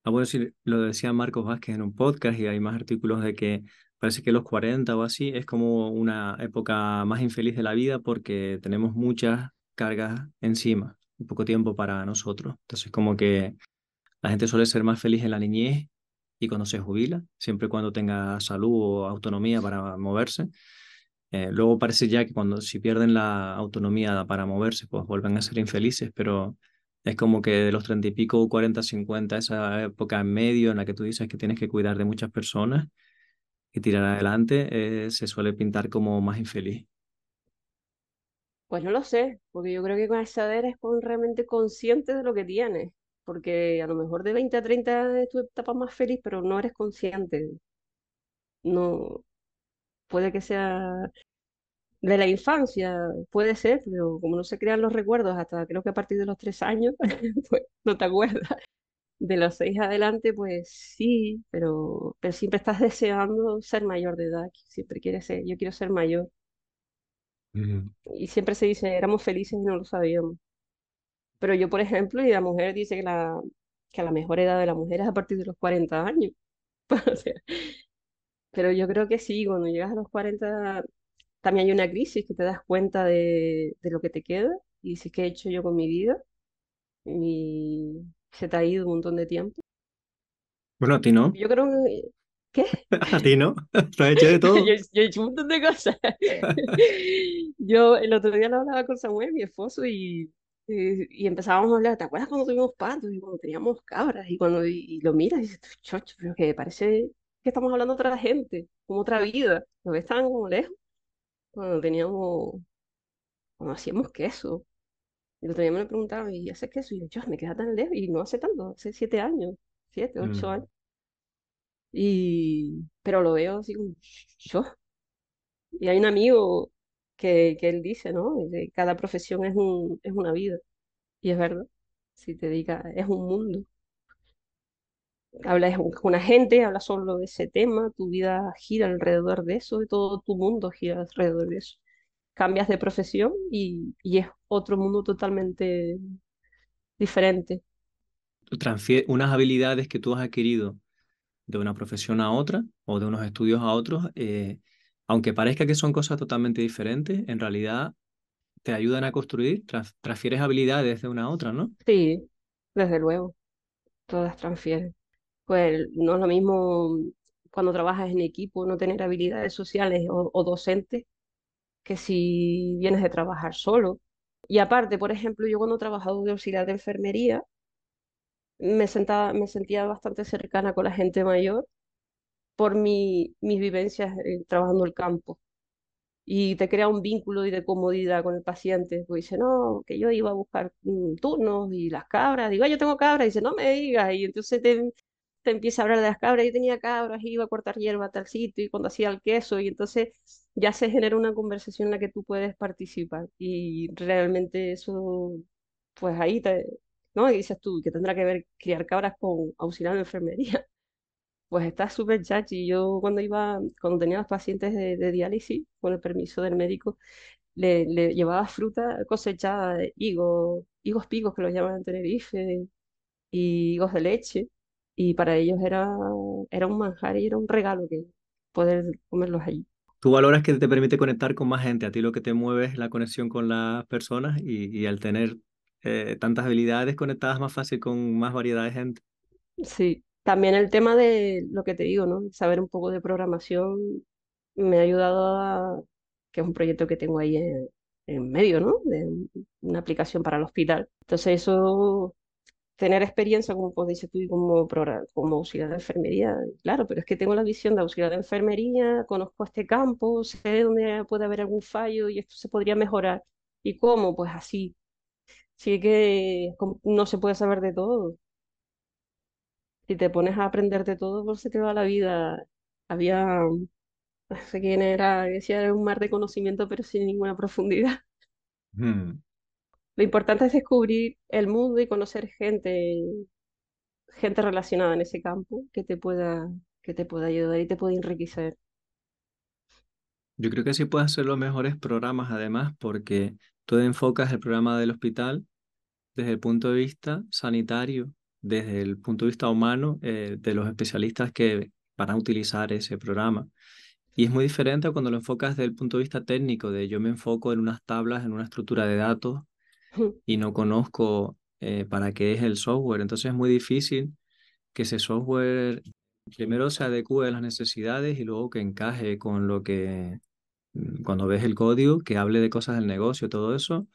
ah, bueno, sí, lo decía Marcos Vázquez en un podcast y hay más artículos de que parece que los 40 o así es como una época más infeliz de la vida porque tenemos muchas cargas encima, un poco tiempo para nosotros. Entonces, como que la gente suele ser más feliz en la niñez y cuando se jubila, siempre cuando tenga salud o autonomía para moverse. Eh, luego parece ya que cuando si pierden la autonomía para moverse, pues vuelven a ser infelices, pero es como que de los treinta y pico, 40, 50, esa época en medio en la que tú dices que tienes que cuidar de muchas personas y tirar adelante, eh, se suele pintar como más infeliz. Pues no lo sé, porque yo creo que con esa edad eres realmente consciente de lo que tienes, porque a lo mejor de 20 a 30 es tu etapa más feliz, pero no eres consciente. No, puede que sea de la infancia, puede ser, pero como no se crean los recuerdos hasta creo que a partir de los tres años, pues no te acuerdas. De los seis adelante, pues sí, pero, pero siempre estás deseando ser mayor de edad, siempre quieres ser, yo quiero ser mayor. Y siempre se dice, éramos felices y no lo sabíamos. Pero yo, por ejemplo, y la mujer dice que la, que la mejor edad de la mujer es a partir de los 40 años. pero yo creo que sí, cuando llegas a los 40 también hay una crisis que te das cuenta de, de lo que te queda y dices, ¿qué he hecho yo con mi vida? Y se te ha ido un montón de tiempo. Bueno, a ti no. Yo creo que... ¿Qué? A ti no. Lo has hecho de todo. yo, yo, he hecho un montón de cosas. yo el otro día lo hablaba con Samuel, mi esposo, y, y, empezábamos a hablar. ¿Te acuerdas cuando tuvimos patos y cuando teníamos cabras? Y cuando y, lo miras y dices, chocho, pero que parece que estamos hablando de otra gente, como otra vida. Lo ves tan como lejos. Cuando teníamos, cuando hacíamos queso. Y el otro día me preguntaron, ¿y haces queso? Y yo, me queda tan lejos. Y no hace tanto, hace siete años, siete, ocho mm. años. Y, pero lo veo así como yo. Y hay un amigo que, que él dice, ¿no? Que cada profesión es, un, es una vida. Y es verdad. Si te diga, es un mundo. Hablas con una gente, hablas solo de ese tema, tu vida gira alrededor de eso, y todo tu mundo gira alrededor de eso. Cambias de profesión y, y es otro mundo totalmente diferente. Unas habilidades que tú has adquirido de una profesión a otra o de unos estudios a otros, eh, aunque parezca que son cosas totalmente diferentes, en realidad te ayudan a construir, transfieres habilidades de una a otra, ¿no? Sí, desde luego, todas transfieren. Pues no es lo mismo cuando trabajas en equipo, no tener habilidades sociales o, o docentes, que si vienes de trabajar solo. Y aparte, por ejemplo, yo cuando he trabajado de auxiliar de enfermería, me, sentaba, me sentía bastante cercana con la gente mayor por mi, mis vivencias eh, trabajando el campo. Y te crea un vínculo y de comodidad con el paciente. Pues dice, no, que yo iba a buscar mm, turnos y las cabras. Digo, yo tengo cabras. Y dice, no me digas. Y entonces te, te empieza a hablar de las cabras. Yo tenía cabras, iba a cortar hierba a tal sitio y cuando hacía el queso. Y entonces ya se genera una conversación en la que tú puedes participar. Y realmente eso, pues ahí te, ¿no? Y dices tú, que tendrá que ver criar cabras con auxiliar de enfermería? Pues está súper chachi. Yo cuando iba, cuando tenía los pacientes de, diálisis, con el permiso del médico, le, le llevaba fruta cosechada, higos, higos picos que los llaman en Tenerife, y higos de leche. Y para ellos era, era un manjar y era un regalo que poder comerlos allí. Tú valoras que te permite conectar con más gente, a ti lo que te mueve es la conexión con las personas y, y al tener eh, tantas habilidades conectadas más fácil con más variedad de gente. Sí, también el tema de lo que te digo, ¿no? Saber un poco de programación me ha ayudado a, que es un proyecto que tengo ahí en, medio, ¿no? De una aplicación para el hospital. Entonces eso, tener experiencia, como pues dices tú, como, como auxiliar de enfermería, claro, pero es que tengo la visión de auxiliar de enfermería, conozco este campo, sé dónde puede haber algún fallo y esto se podría mejorar. ¿Y cómo? Pues así, sí que no se puede saber de todo. Si te pones a aprender de todo, pues se te va la vida. Había, no sé quién era, decía era un mar de conocimiento, pero sin ninguna profundidad. Hmm. Lo importante es descubrir el mundo y conocer gente, gente relacionada en ese campo que te pueda, que te pueda ayudar y te pueda enriquecer. Yo creo que sí puedes hacer los mejores programas, además, porque tú enfocas el programa del hospital desde el punto de vista sanitario, desde el punto de vista humano eh, de los especialistas que van a utilizar ese programa. Y es muy diferente cuando lo enfocas desde el punto de vista técnico, de yo me enfoco en unas tablas, en una estructura de datos y no conozco eh, para qué es el software. Entonces es muy difícil que ese software primero se adecue a las necesidades y luego que encaje con lo que, mm, cuando ves el código, que hable de cosas del negocio, todo eso.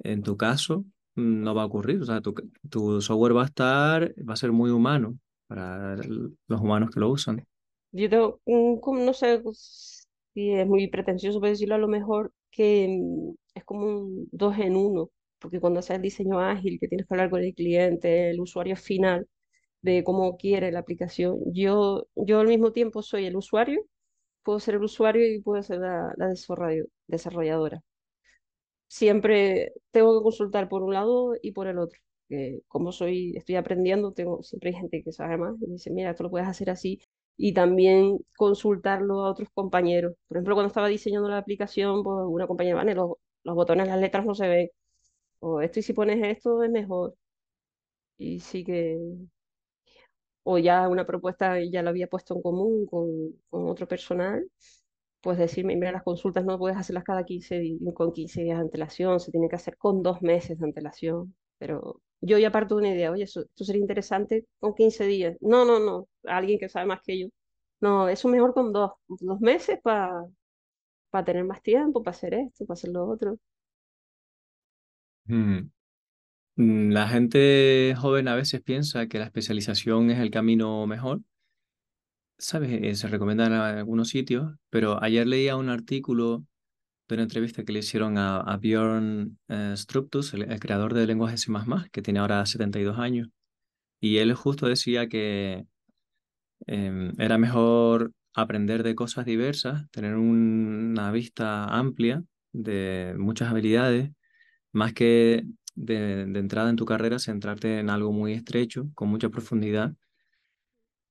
En tu caso, no va a ocurrir. O sea, tu, tu software va a estar, va a ser muy humano para los humanos que lo usan. Yo tengo, no sé si es muy pretencioso decirlo a lo mejor, que mm, es como un dos en uno, porque cuando haces el diseño ágil, que tienes que hablar con el cliente, el usuario final, de cómo quiere la aplicación, yo, yo al mismo tiempo soy el usuario, puedo ser el usuario y puedo ser la, la desarrolladora. Siempre tengo que consultar por un lado y por el otro. Que como soy, estoy aprendiendo, tengo, siempre hay gente que sabe más y me dice, mira, esto lo puedes hacer así y también consultarlo a otros compañeros. Por ejemplo, cuando estaba diseñando la aplicación, pues una compañera, vale, los botones, las letras no se ven. O esto y si pones esto es mejor. Y sí que... O ya una propuesta ya lo había puesto en común con, con otro personal. Pues decirme, mira, las consultas no puedes hacerlas cada 15 con 15 días de antelación, se tiene que hacer con dos meses de antelación. Pero yo ya parto de una idea, oye, eso, esto sería interesante con 15 días. No, no, no, alguien que sabe más que yo. No, eso mejor con dos, dos meses para para tener más tiempo, para hacer esto, para hacer lo otro. Mm. Mm, la gente joven a veces piensa que la especialización es el camino mejor. ¿Sabes? Eh, se recomienda en algunos sitios, pero ayer leía un artículo de una entrevista que le hicieron a, Björn uh, Structus, el, creador de lenguaje C++, que tiene ahora 72 años, y él justo decía que em, era mejor aprender de cosas diversas, tener una vista amplia de muchas habilidades, más que de, entrada en tu carrera centrarte en algo muy estrecho, con mucha profundidad.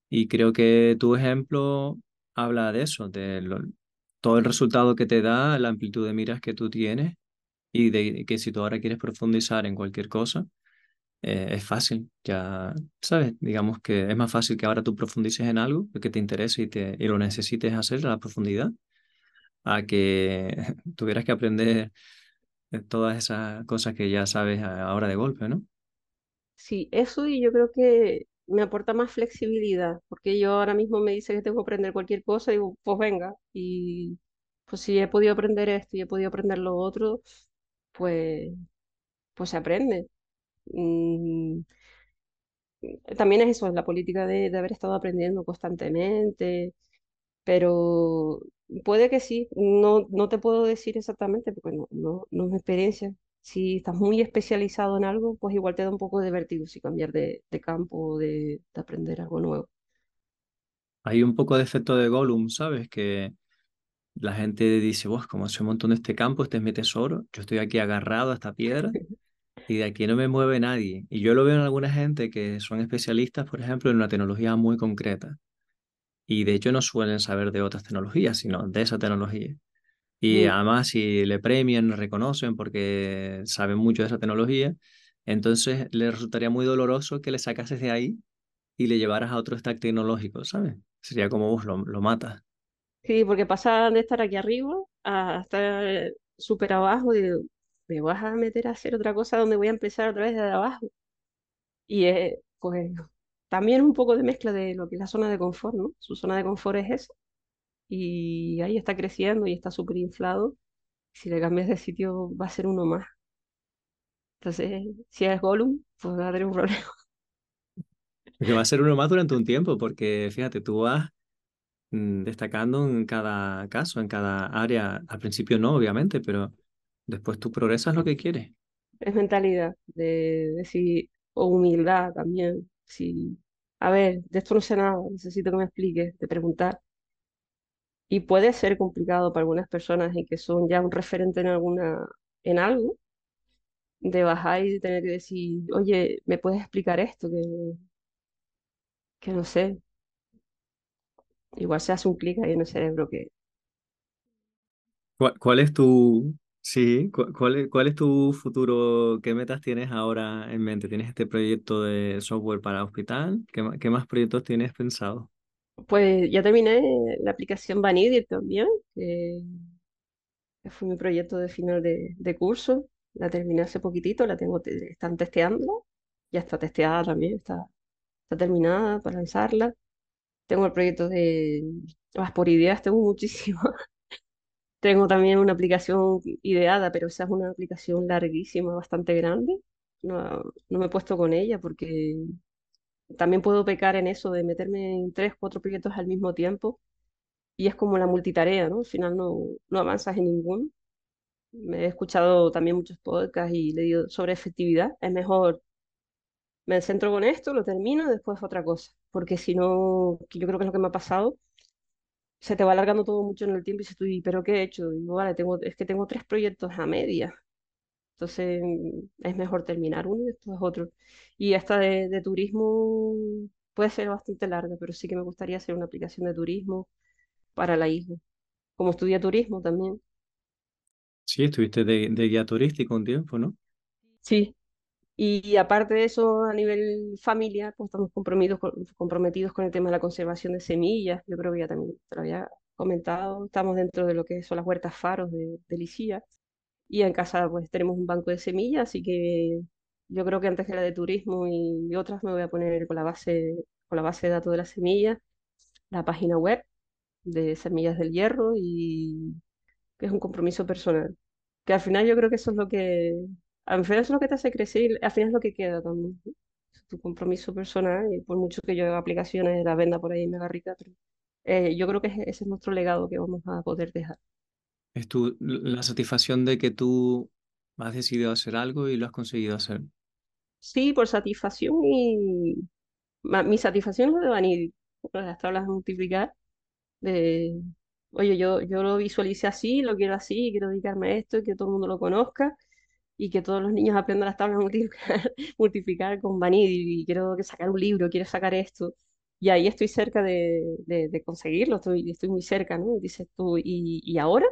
Y creo que tu ejemplo habla de eso, de todo el resultado que te da, la amplitud de miras que tú tienes y de que si tú ahora quieres profundizar en cualquier cosa, eh, es fácil, ya sabes, digamos que es más fácil que ahora tú profundices en algo que te interese y, te, y lo necesites hacer a la profundidad, a que tuvieras que aprender todas esas cosas que ya sabes ahora de golpe, ¿no? Sí, eso y yo creo que me aporta más flexibilidad, porque yo ahora mismo me dice que tengo que aprender cualquier cosa, digo, pues venga, y pues si he podido aprender esto y he podido aprender lo otro, pues, pues se aprende. Mm, también es eso, es la política de, haber estado aprendiendo constantemente, pero puede que sí, no, no te puedo decir exactamente porque no, no, no es mi experiencia. Si estás muy especializado en algo, pues igual te da un poco de vértigo si cambiar de, de campo o de, de aprender algo nuevo. Hay un poco de efecto de Gollum, ¿sabes? Que la gente dice, vos, como hace un montón de este campo, este es mi tesoro, yo estoy aquí agarrado a esta piedra y de aquí no me mueve nadie. Y yo lo veo en alguna gente que son especialistas, por ejemplo, en una tecnología muy concreta. Y de hecho no suelen saber de otras tecnologías, sino de esa tecnología. Y mm. además si le premian, reconocen porque saben mucho de esa tecnología, entonces le resultaría muy doloroso que le sacases de ahí y le llevaras a otro stack tecnológico, ¿sabes? Sería como vos lo, lo matas. Sí, porque pasan de estar aquí arriba a estar súper abajo y me vas a meter a hacer otra cosa donde voy a empezar otra vez desde abajo. Y es, pues, también un poco de mezcla de lo que es la zona de confort, ¿no? Su zona de confort es esa. Y ahí está creciendo y está súper inflado. Si le cambias de sitio, va a ser uno más. Entonces, si es Gollum, pues va a tener un problema. Que va a ser uno más durante un tiempo, porque fíjate, tú vas mm, destacando en cada caso, en cada área. Al principio no, obviamente, pero Después tú progresas lo que quieres. Es mentalidad, de decir, o humildad también. Si, a ver, de esto no sé nada, necesito que me expliques, de preguntar. Y puede ser complicado para algunas personas y que son ya un referente en alguna, en algo, de bajar y tener que decir, oye, ¿me puedes explicar esto? Que, que no sé. Igual se hace un clic ahí en el cerebro que... cuál es tu, Sí, ¿cuál es, cuál es tu futuro? ¿Qué metas tienes ahora en mente? ¿Tienes este proyecto de software para hospital? ¿Qué, qué más proyectos tienes pensado? Pues ya terminé la aplicación Vanidir también, que fue mi proyecto de final de, de curso. La terminé hace poquitito, la tengo, están testeando, ya está testeada también, está, está terminada para lanzarla. Tengo el proyecto de las por ideas, tengo muchísimas. Tengo también una aplicación ideada, pero esa es una aplicación larguísima, bastante grande. No, no me he puesto con ella porque también puedo pecar en eso de meterme en tres, cuatro proyectos al mismo tiempo y es como la multitarea, ¿no? Al final no, no avanzas en ninguno. Me he escuchado también muchos podcasts y leído sobre efectividad. Es mejor, me centro con esto, lo termino, después otra cosa. Porque si no, yo creo que es lo que me ha pasado, se te va alargando todo mucho en el tiempo y dices tú, "¿Y ¿pero qué he hecho? Y digo, vale, tengo, es que tengo tres proyectos a media. Entonces es mejor terminar uno y después otro. Y esta de, de turismo puede ser bastante larga, pero sí que me gustaría hacer una aplicación de turismo para la isla. Como estudia turismo también. Sí, estuviste de, de guía turístico un tiempo, ¿no? Sí, y aparte de eso, a nivel familia, pues estamos comprometidos con, comprometidos con el tema de la conservación de semillas. Yo creo que ya también te lo había comentado. Estamos dentro de lo que son las huertas faros de, de Lisía. Y en casa pues tenemos un banco de semillas, así que yo creo que antes que la de turismo y, otras me voy a poner con la base, con la base de datos de las semillas, la página web de Semillas del Hierro y es un compromiso personal. Que al final yo creo que eso es lo que, al final es lo que te hace crecer y al final es lo que queda también. ¿no? Tu compromiso personal y por mucho que yo haga aplicaciones, la venda por ahí mega rica, pero eh, yo creo que ese es nuestro legado que vamos a poder dejar. Es tu, la satisfacción de que tú has decidido hacer algo y lo has conseguido hacer. Sí, por satisfacción y mi satisfacción es lo de Vanity, las tablas de multiplicar, de, oye, yo, yo lo visualicé así, lo quiero así, quiero dedicarme a esto y que todo el mundo lo conozca y que todos los niños aprendan las tablas multiplicar, multiplicar con Vanity y quiero que sacar un libro, quiero sacar esto. Y ahí estoy cerca de, de, de conseguirlo, estoy, estoy muy cerca, ¿no? Y dices tú, ¿y, y ahora?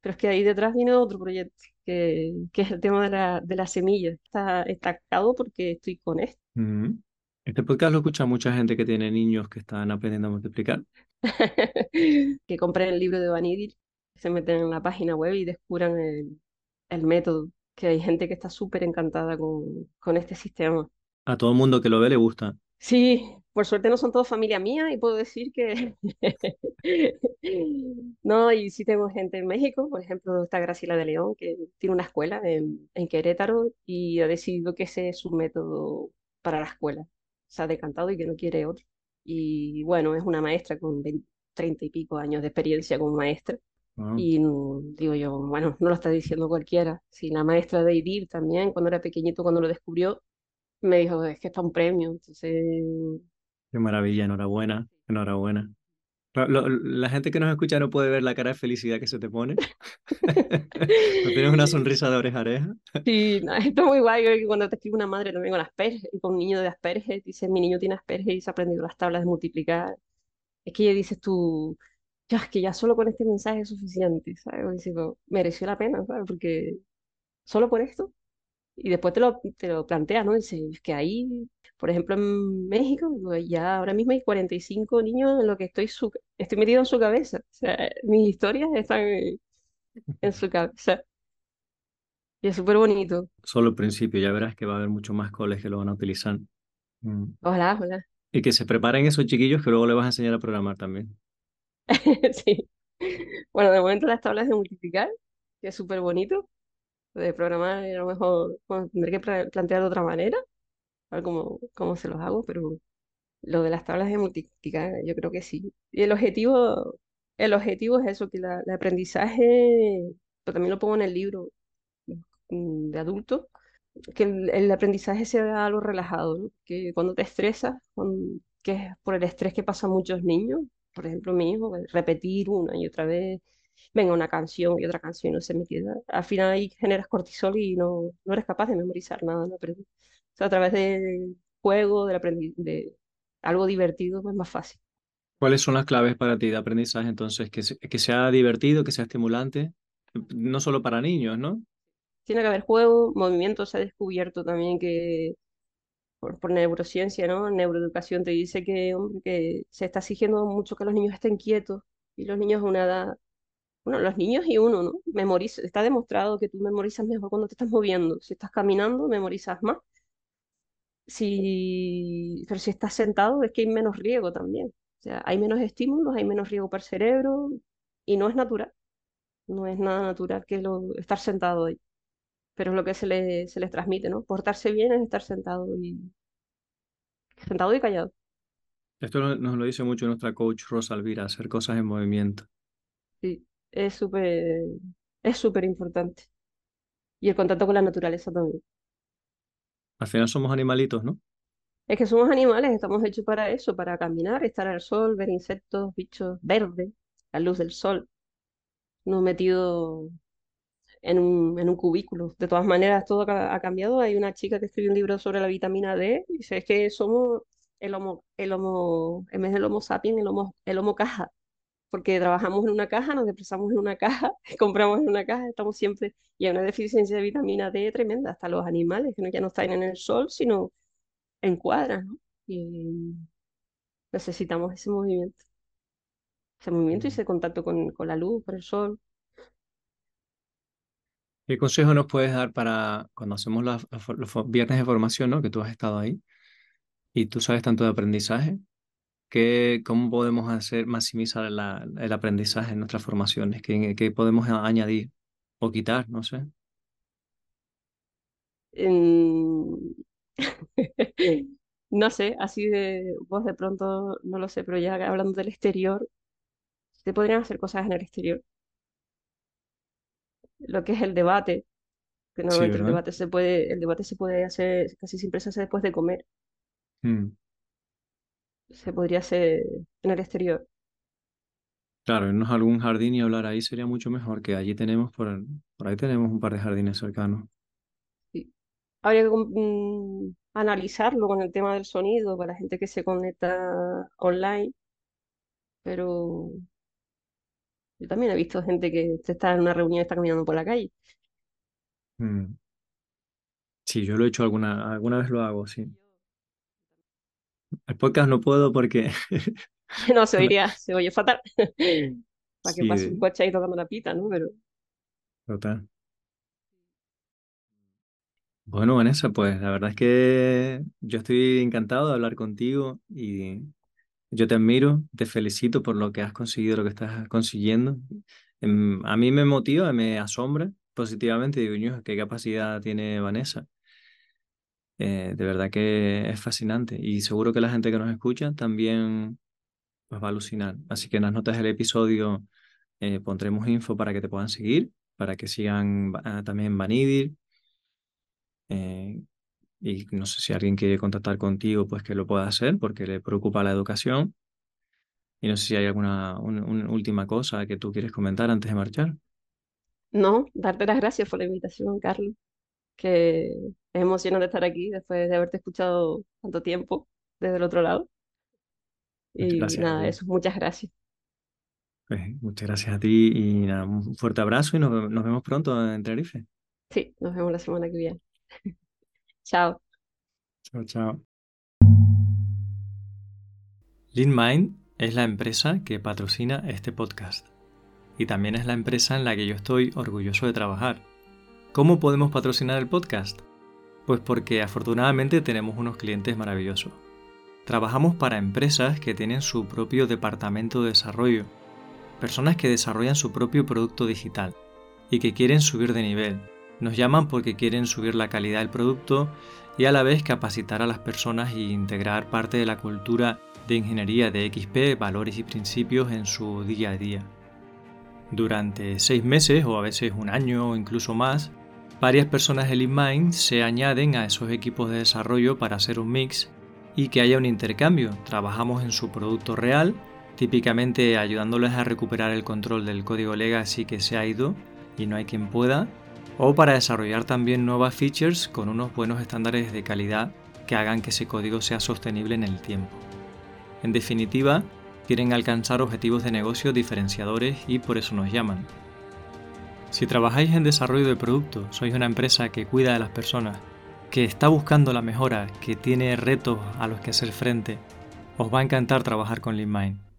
Pero es que ahí detrás viene otro proyecto, que, que es el tema de la, de la semilla. Está estancado porque estoy con esto. Mm. Este podcast lo escucha mucha gente que tiene niños que están aprendiendo a multiplicar. que compren el libro de Vanity, se meten en la página web y descubran el, el método, que hay gente que está súper encantada con, con este sistema. A todo el mundo que lo ve le gusta. Sí, por suerte no son todos familia mía y puedo decir que no, y sí tengo gente en México, por ejemplo, está Graciela de León, que tiene una escuela en, en Querétaro y ha decidido que ese es su método para la escuela. Se ha decantado y que no quiere otro. Y bueno, es una maestra con 20, 30 y pico años de experiencia como maestra. Wow. Y no- digo yo, bueno, no lo está diciendo cualquiera. Si la maestra de IDIR también, cuando era pequeñito, cuando lo descubrió, me dijo, es que está un premio. Entonces, Qué maravilla, enhorabuena, enhorabuena. Lo- lo- la gente que nos escucha no puede ver la cara de felicidad que se te pone. ¿No tienes una sonrisa de oreja a oreja? sí, no, esto es muy guay cuando te escribe una madre también con Asperger, y con un niño de Asperger, dice, mi niño tiene Asperger y se ha aprendido las tablas de multiplicar. Es que ya dices tú, ya, es que ya solo con este mensaje es suficiente, ¿sabes? Digo, mereció la pena, ¿sabes? Porque solo por esto. Y después te lo, te lo planteas, ¿no? Dices, es que ahí, por ejemplo, en México, ya ahora mismo hay 45 niños en lo que estoy, su, estoy metido en su cabeza. O sea, mis historias están en, su cabeza. Y es súper bonito. Solo el principio, ya verás que va a haber mucho más coles que lo van a utilizar. Mm. Ojalá, ojalá. Y que se preparen esos chiquillos que luego le vas a enseñar a programar también. Sí. Bueno, de momento las tablas de multiplicar, que es súper bonito. Lo de programar, a lo mejor tendré que pla- plantear de otra manera, a ver cómo, se los hago, pero lo de las tablas de multiplicar, yo creo que sí. Y el objetivo, el objetivo es eso, que la, el aprendizaje, pero también lo pongo en el libro mm, de adultos, que el, el aprendizaje sea algo relajado. Que cuando te estresas, que es por el estrés que pasan muchos niños, por ejemplo, mi hijo, pues, repetir una y otra vez, venga una canción y otra canción y no se me queda. Al final ahí generas cortisol y no, no eres capaz de memorizar nada, ¿no? Pero, o sea, a través del juego, del aprendi- de algo divertido, pues más fácil. ¿Cuáles son las claves para ti de aprendizaje entonces? Que, se- que sea divertido, que sea estimulante, no solo para niños, ¿no? Tiene que haber juego, movimiento, se ha descubierto también que por, por neurociencia, ¿no? Neuroeducación te dice que, hombre, que se está exigiendo mucho que los niños estén quietos y los niños a una edad, bueno, los niños y uno, ¿no? Memoriza, está demostrado que tú memorizas mejor cuando te estás moviendo. Si estás caminando, memorizas más. Si, pero si estás sentado, es que hay menos riego también. O sea, hay menos estímulos, hay menos riego para el cerebro y no es natural. No es nada natural que lo, estar sentado ahí. Pero es lo que se, le, se les transmite, ¿no? Portarse bien es estar sentado y, sentado y callado. Esto no- nos lo dice mucho nuestra coach Rosa Alvira, hacer cosas en movimiento. Sí, es súper es súper importante. Y el contacto con la naturaleza también. Al final somos animalitos, ¿no? Es que somos animales, estamos hechos para eso, para caminar, estar al sol, ver insectos, bichos verdes, la luz del sol, no metido en un, en un cubículo. De todas maneras, todo ha, ha cambiado. Hay una chica que escribió un libro sobre la vitamina D y dice, es que somos el homo, el homo, en vez del homo sapiens, el homo, el homo caja, porque trabajamos en una caja, nos desplazamos en una caja, compramos en una caja, estamos siempre, y hay una deficiencia de vitamina D tremenda, hasta los animales, que no, ya no están en el sol, sino en cuadras, ¿no? Y necesitamos ese movimiento, ese movimiento y ese contacto con, con la luz, con el sol. ¿Qué consejo nos puedes dar para cuando hacemos los viernes de formación, ¿no? Que tú has estado ahí y tú sabes tanto de aprendizaje, ¿qué, ¿cómo podemos hacer maximizar el aprendizaje en nuestras formaciones? ¿Qué, qué podemos añadir o quitar? No sé. no sé, así de vos de pronto, no lo sé, pero ya hablando del exterior, se podrían hacer cosas en el exterior. Lo que es el debate, que normalmente el debate se puede, el debate se puede hacer, casi siempre se hace después de comer. Mm. Se podría hacer en el exterior. Claro, irnos a algún jardín y hablar ahí sería mucho mejor que allí tenemos, por, por ahí tenemos un par de jardines cercanos. Sí. Habría que mm, analizarlo con el tema del sonido para la gente que se conecta online, pero yo también he visto gente que está en una reunión y está caminando por la calle. Mm. Sí, yo lo he hecho alguna, alguna vez lo hago, sí. El podcast no puedo porque... no, se oiría, se oye fatal. Para que pase un coche ahí tocando la pita, ¿no? Pero... Total. Bueno, Vanessa, pues la verdad es que yo estoy encantado de hablar contigo y yo te admiro, te felicito por lo que has conseguido, lo que estás consiguiendo. Em, a mí me motiva, me asombra positivamente. Digo, qué capacidad tiene Vanessa. Eh, de verdad que es fascinante y seguro que la gente que nos escucha también va a alucinar. Así que en las notas del episodio eh, pondremos info para que te puedan seguir, para que sigan ah, también Vanidir. Eh, y no sé si alguien quiere contactar contigo, pues que lo pueda hacer porque le preocupa la educación. Y no sé si hay alguna última cosa que tú quieres comentar antes de marchar. No, darte las gracias por la invitación, Carlos que es emocionante estar aquí después de haberte escuchado tanto tiempo desde el otro lado. Y nada, eso, muchas gracias. Pues, muchas gracias a ti y nada, un fuerte abrazo y nos, nos vemos pronto en Tenerife. Sí, nos vemos la semana que viene. chao. Chao, chao. LeanMind es la empresa que patrocina este podcast y también es la empresa en la que yo estoy orgulloso de trabajar. ¿Cómo podemos patrocinar el podcast? Pues porque afortunadamente tenemos unos clientes maravillosos. Trabajamos para empresas que tienen su propio departamento de desarrollo, personas que desarrollan su propio producto digital y que quieren subir de nivel. Nos llaman porque quieren subir la calidad del producto y a la vez capacitar a las personas e integrar parte de la cultura de ingeniería de XP, valores y principios en su día a día. Durante seis meses o a veces un año o incluso más, Varias personas de LeanMind se añaden a esos equipos de desarrollo para hacer un mix y que haya un intercambio. Trabajamos en su producto real, típicamente ayudándoles a recuperar el control del código legacy que se ha ido y no hay quien pueda, o para desarrollar también nuevas features con unos buenos estándares de calidad que hagan que ese código sea sostenible en el tiempo. En definitiva, quieren alcanzar objetivos de negocio diferenciadores y por eso nos llaman. Si trabajáis en desarrollo de producto, sois una empresa que cuida de las personas, que está buscando la mejora, que tiene retos a los que hacer frente, os va a encantar trabajar con LeanMind.